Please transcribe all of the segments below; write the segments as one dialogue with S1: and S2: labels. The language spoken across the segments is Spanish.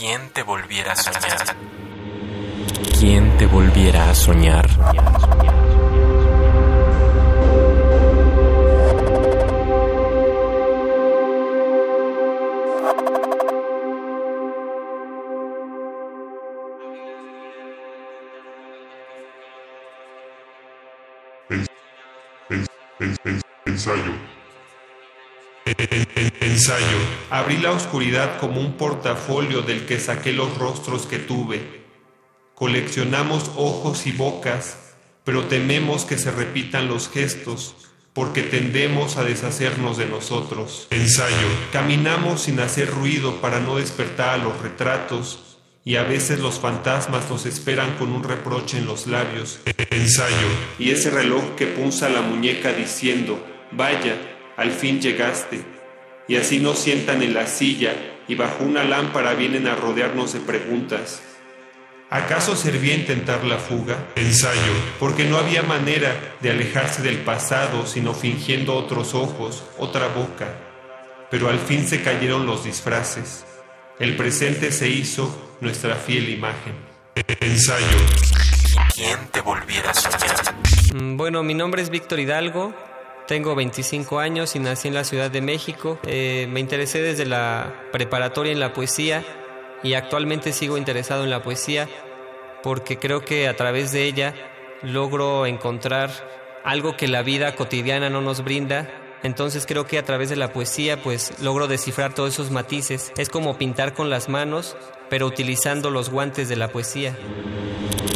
S1: ¿Quién te volviera a soñar? ¿Quién te volviera a soñar?
S2: Ensayo. Ensayo. Abrí la oscuridad como un portafolio del que saqué los rostros que tuve. Coleccionamos ojos y bocas, pero tememos que se repitan los gestos, porque tendemos a deshacernos de nosotros. Ensayo. Caminamos sin hacer ruido para no despertar a los retratos, y a veces los fantasmas nos esperan con un reproche en los labios. Ensayo. Y ese reloj que punza la muñeca diciendo, vaya, al fin llegaste. Y así nos sientan en la silla y bajo una lámpara vienen a rodearnos de preguntas. ¿Acaso servía intentar la fuga? Ensayo, porque no había manera de alejarse del pasado sino fingiendo otros ojos, otra boca. Pero al fin se cayeron los disfraces. El presente se hizo nuestra fiel imagen. Ensayo.
S1: ¿Quién te volviera a soñar?
S3: Mm, Bueno, mi nombre es Víctor Hidalgo, tengo 25 años y nací en la Ciudad de México. Eh, me interesé desde la preparatoria en la poesía y actualmente sigo interesado en la poesía porque creo que a través de ella logro encontrar algo que la vida cotidiana no nos brinda. Entonces creo que a través de la poesía pues logro descifrar todos esos matices. Es como pintar con las manos, pero utilizando los guantes de la poesía.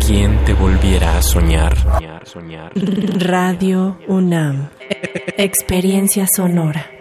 S1: ¿Quién te volviera a soñar? Soñar, soñar.
S4: Radio UNAM. Experiencia sonora.